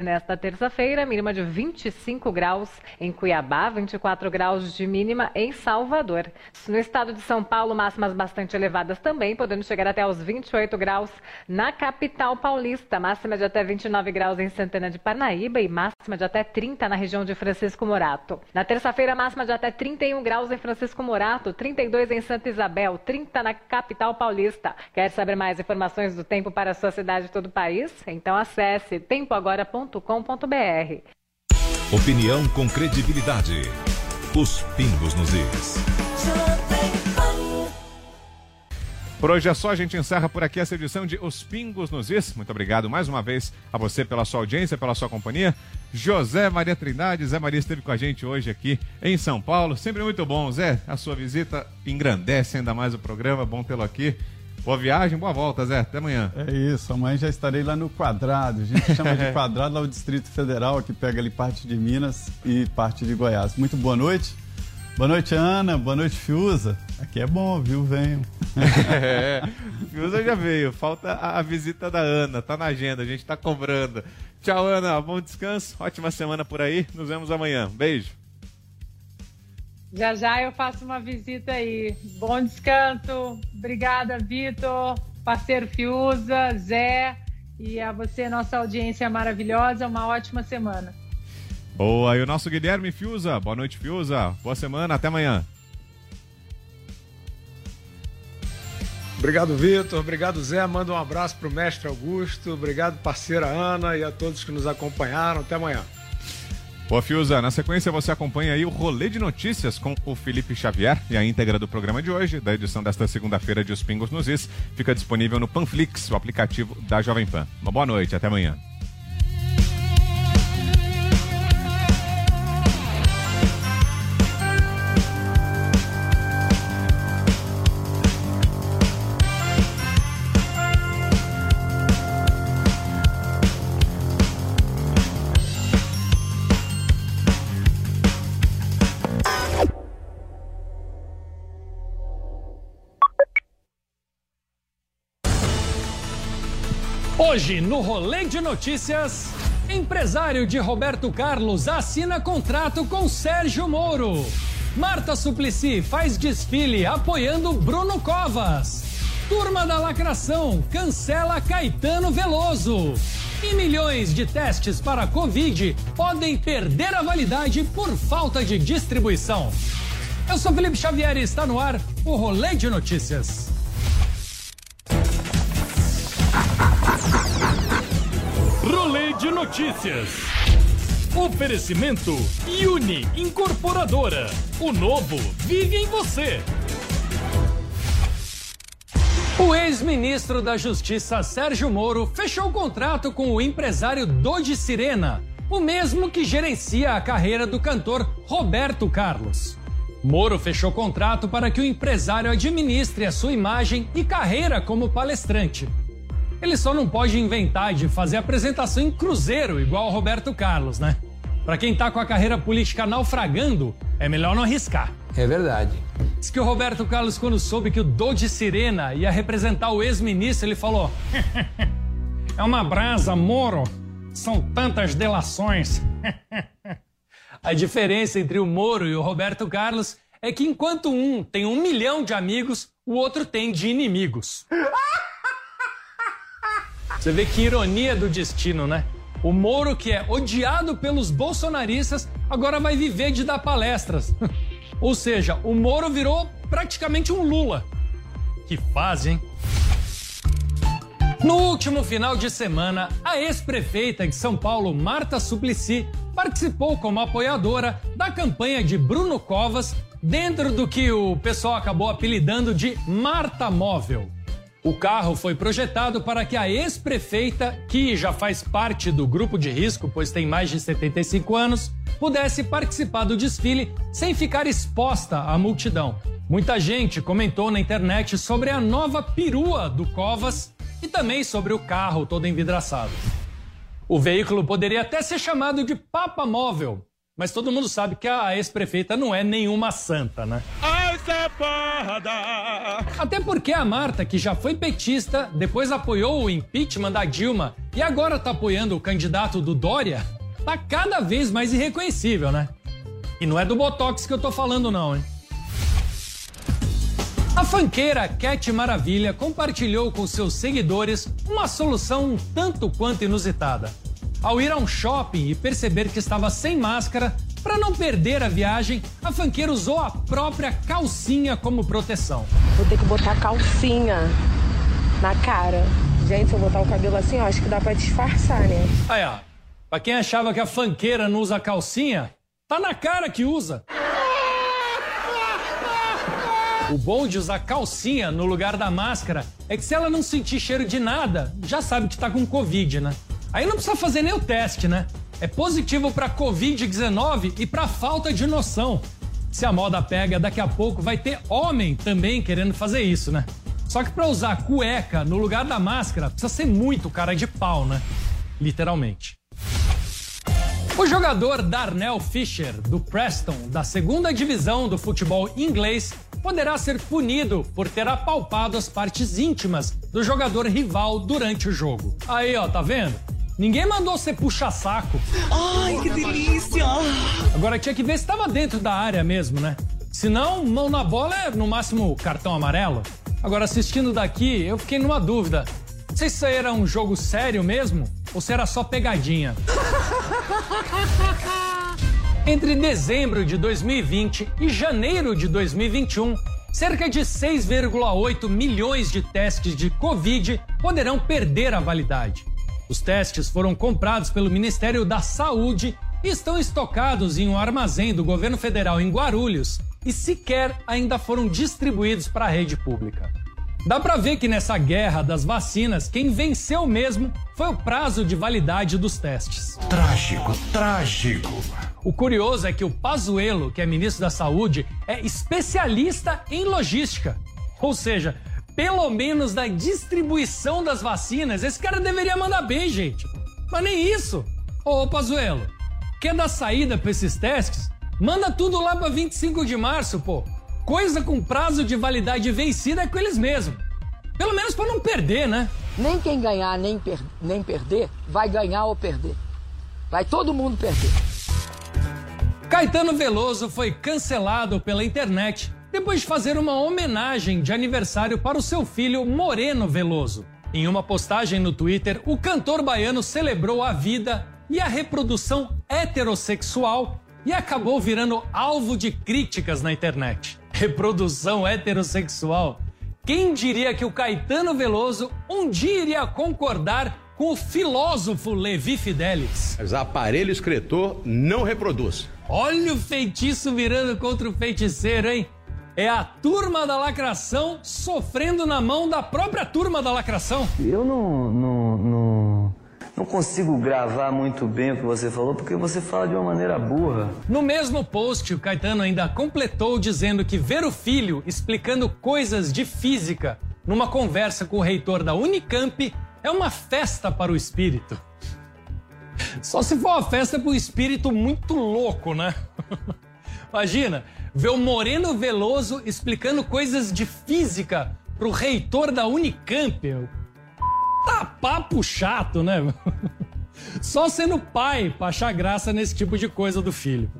Nesta terça-feira, mínima de 25 graus em Cuiabá, 24 graus de mínima em Salvador. No estado de São Paulo, máximas bastante elevadas também, podendo chegar até os 28 graus na capital paulista. Máxima de até 29 graus em Santana de Parnaíba e máxima de até 30 na região de Francisco Morato. Na terça-feira, máxima de até 31 graus em Francisco Morato, 32 em Santa Isabel, 30 na capital paulista. Quer saber mais informações do tempo para a sua cidade e todo o país? Então acesse tempoagora.com Opinião com credibilidade. Os pingos nos is. Por hoje é só, a gente encerra por aqui essa edição de Os Pingos nos Is. Muito obrigado mais uma vez a você pela sua audiência, pela sua companhia. José Maria Trindade, Zé Maria esteve com a gente hoje aqui em São Paulo. Sempre muito bom, Zé. A sua visita engrandece ainda mais o programa, bom tê-lo aqui. Boa viagem, boa volta, Zé. Até amanhã. É isso, amanhã já estarei lá no Quadrado. A gente chama de Quadrado lá o Distrito Federal, que pega ali parte de Minas e parte de Goiás. Muito boa noite. Boa noite, Ana. Boa noite, Fiuza. Aqui é bom, viu? Venham. É, Fiuza já veio. Falta a, a, visita da Ana. Tá na agenda, a gente tá cobrando. Tchau, Ana. Bom descanso. Ótima semana por aí. Nos vemos amanhã. Beijo. Já já eu faço uma visita aí. Bom descanso. Obrigada, Vitor, parceiro Fiuza, Zé e a você, nossa audiência maravilhosa. Uma ótima semana. Boa, e o nosso Guilherme Fiuza. Boa noite, Fiuza. Boa semana, até amanhã. Obrigado, Vitor. Obrigado, Zé. Manda um abraço para o mestre Augusto. Obrigado, parceira Ana e a todos que nos acompanharam. Até amanhã. Boa, Fiuza. Na sequência, você acompanha aí o rolê de notícias com o Felipe Xavier e a íntegra do programa de hoje, da edição desta segunda-feira de Os Pingos nos Is, fica disponível no Panflix, o aplicativo da Jovem Pan. Uma boa noite, até amanhã. Hoje, no Rolê de Notícias, empresário de Roberto Carlos assina contrato com Sérgio Moro. Marta Suplicy faz desfile apoiando Bruno Covas. Turma da Lacração cancela Caetano Veloso. E milhões de testes para Covid podem perder a validade por falta de distribuição. Eu sou Felipe Xavier e está no ar o Rolê de Notícias. Notícias. Oferecimento Uni Incorporadora. O novo vive em você. O ex-ministro da Justiça Sérgio Moro fechou contrato com o empresário Dodi Sirena, o mesmo que gerencia a carreira do cantor Roberto Carlos. Moro fechou contrato para que o empresário administre a sua imagem e carreira como palestrante. Ele só não pode inventar de fazer apresentação em cruzeiro igual o Roberto Carlos, né? Para quem tá com a carreira política naufragando, é melhor não arriscar. É verdade. Diz que o Roberto Carlos, quando soube que o Dodi Sirena ia representar o ex-ministro, ele falou: É uma brasa, Moro. São tantas delações. a diferença entre o Moro e o Roberto Carlos é que enquanto um tem um milhão de amigos, o outro tem de inimigos. Você vê que ironia do destino, né? O Moro, que é odiado pelos bolsonaristas, agora vai viver de dar palestras. Ou seja, o Moro virou praticamente um Lula. Que fase, hein? No último final de semana, a ex-prefeita de São Paulo, Marta Suplicy, participou como apoiadora da campanha de Bruno Covas dentro do que o pessoal acabou apelidando de Marta Móvel. O carro foi projetado para que a ex-prefeita, que já faz parte do grupo de risco, pois tem mais de 75 anos, pudesse participar do desfile sem ficar exposta à multidão. Muita gente comentou na internet sobre a nova perua do Covas e também sobre o carro todo envidraçado. O veículo poderia até ser chamado de Papa Móvel, mas todo mundo sabe que a ex-prefeita não é nenhuma santa, né? Ai, Até porque a Marta, que já foi petista, depois apoiou o impeachment da Dilma e agora tá apoiando o candidato do Dória, tá cada vez mais irreconhecível, né? E não é do Botox que eu tô falando, não, hein? A fanqueira Cat Maravilha compartilhou com seus seguidores uma solução um tanto quanto inusitada. Ao ir a um shopping e perceber que estava sem máscara, para não perder a viagem, a fanqueira usou a própria calcinha como proteção. Vou ter que botar calcinha na cara. Gente, se eu botar o cabelo assim, eu acho que dá para disfarçar, né? Aí, ó. Pra quem achava que a fanqueira não usa calcinha, tá na cara que usa. O bom de usar calcinha no lugar da máscara é que se ela não sentir cheiro de nada, já sabe que tá com Covid, né? Aí não precisa fazer nem o teste, né? É positivo para Covid-19 e para falta de noção. Se a moda pega, daqui a pouco vai ter homem também querendo fazer isso, né? Só que para usar cueca no lugar da máscara, precisa ser muito cara de pau, né? Literalmente. O jogador Darnell Fisher, do Preston, da segunda divisão do futebol inglês, poderá ser punido por ter apalpado as partes íntimas do jogador rival durante o jogo. Aí, ó, tá vendo? Ninguém mandou você puxar saco. Ai, que delícia! Agora tinha que ver se estava dentro da área mesmo, né? Se não, mão na bola é no máximo cartão amarelo. Agora assistindo daqui, eu fiquei numa dúvida. Não sei se isso aí era um jogo sério mesmo ou se era só pegadinha. Entre dezembro de 2020 e janeiro de 2021, cerca de 6,8 milhões de testes de Covid poderão perder a validade. Os testes foram comprados pelo Ministério da Saúde e estão estocados em um armazém do governo federal em Guarulhos e sequer ainda foram distribuídos para a rede pública. Dá para ver que nessa guerra das vacinas, quem venceu mesmo foi o prazo de validade dos testes. Trágico, trágico. O curioso é que o Pazuello, que é ministro da Saúde, é especialista em logística. Ou seja, pelo menos da distribuição das vacinas, esse cara deveria mandar bem, gente. Mas nem isso. Ô, Pazuello, quer dar saída para esses testes? Manda tudo lá para 25 de março, pô. Coisa com prazo de validade vencida é com eles mesmos. Pelo menos para não perder, né? Nem quem ganhar nem, per nem perder vai ganhar ou perder. Vai todo mundo perder. Caetano Veloso foi cancelado pela internet depois de fazer uma homenagem de aniversário para o seu filho Moreno Veloso. Em uma postagem no Twitter, o cantor baiano celebrou a vida e a reprodução heterossexual e acabou virando alvo de críticas na internet. Reprodução heterossexual? Quem diria que o Caetano Veloso um dia iria concordar com o filósofo Levi Fidelis? Mas aparelho escritor não reproduz. Olha o feitiço virando contra o feiticeiro, hein? É a turma da lacração sofrendo na mão da própria turma da lacração. Eu não, não, não, não consigo gravar muito bem o que você falou porque você fala de uma maneira burra. No mesmo post, o Caetano ainda completou dizendo que ver o filho explicando coisas de física numa conversa com o reitor da Unicamp é uma festa para o espírito. Só se for uma festa para o espírito muito louco, né? Imagina, ver o Moreno Veloso explicando coisas de física pro reitor da Unicamp. Tá papo chato, né? Só sendo pai pra achar graça nesse tipo de coisa do filho.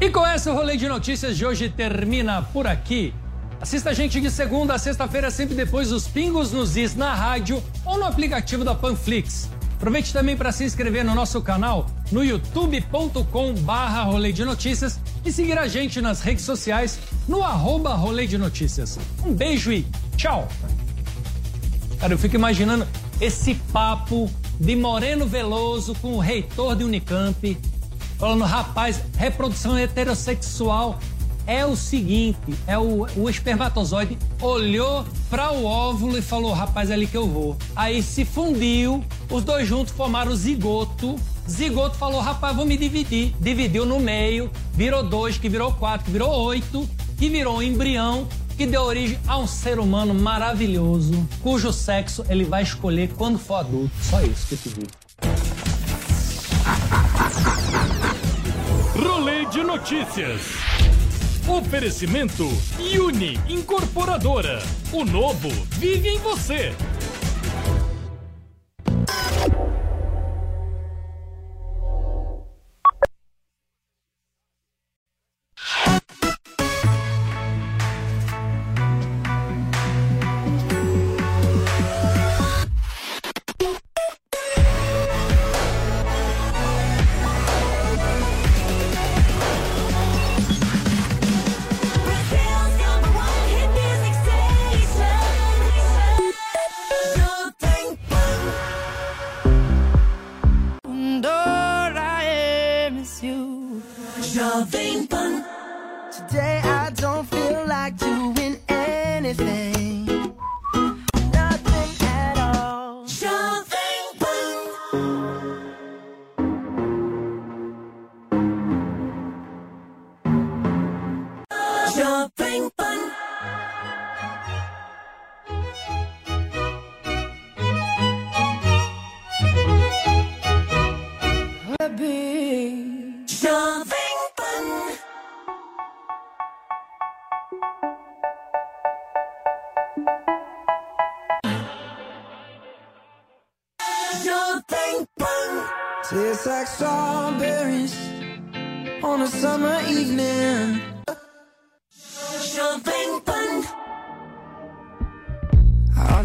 E com essa, o rolê de notícias de hoje termina por aqui. Assista a gente de segunda a sexta-feira, sempre depois dos pingos nos is na rádio ou no aplicativo da Panflix. Aproveite também para se inscrever no nosso canal no youtube.com barra rolê de notícias e seguir a gente nas redes sociais no arroba rolê de notícias. Um beijo e tchau! Cara, eu fico imaginando esse papo de Moreno Veloso com o reitor de Unicamp, falando, rapaz, reprodução heterossexual é o seguinte: é o, o espermatozoide olhou para o óvulo e falou, rapaz, é ali que eu vou. Aí se fundiu, os dois juntos formaram o zigoto. Zigoto falou, rapaz, vou me dividir. Dividiu no meio, virou dois, que virou quatro, que virou oito, que virou um embrião, que deu origem a um ser humano maravilhoso, cujo sexo ele vai escolher quando for adulto. Só isso que eu te digo. Rolê de notícias. Oferecimento Uni Incorporadora. O novo vive em você. Today I don't feel like doing anything.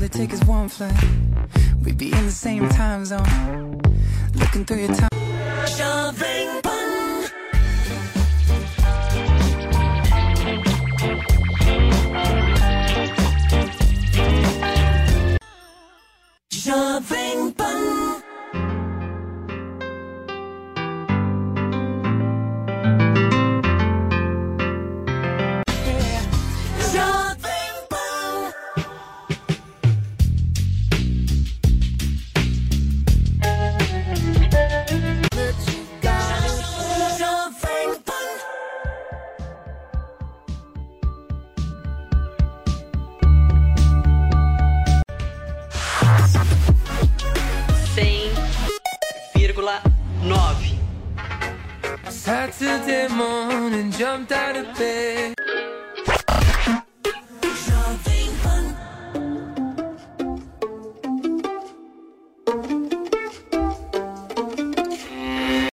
It takes is one flight. We'd be in the same time zone. Looking through your time. Jovem nove. Saturday morning, jumped out of bed.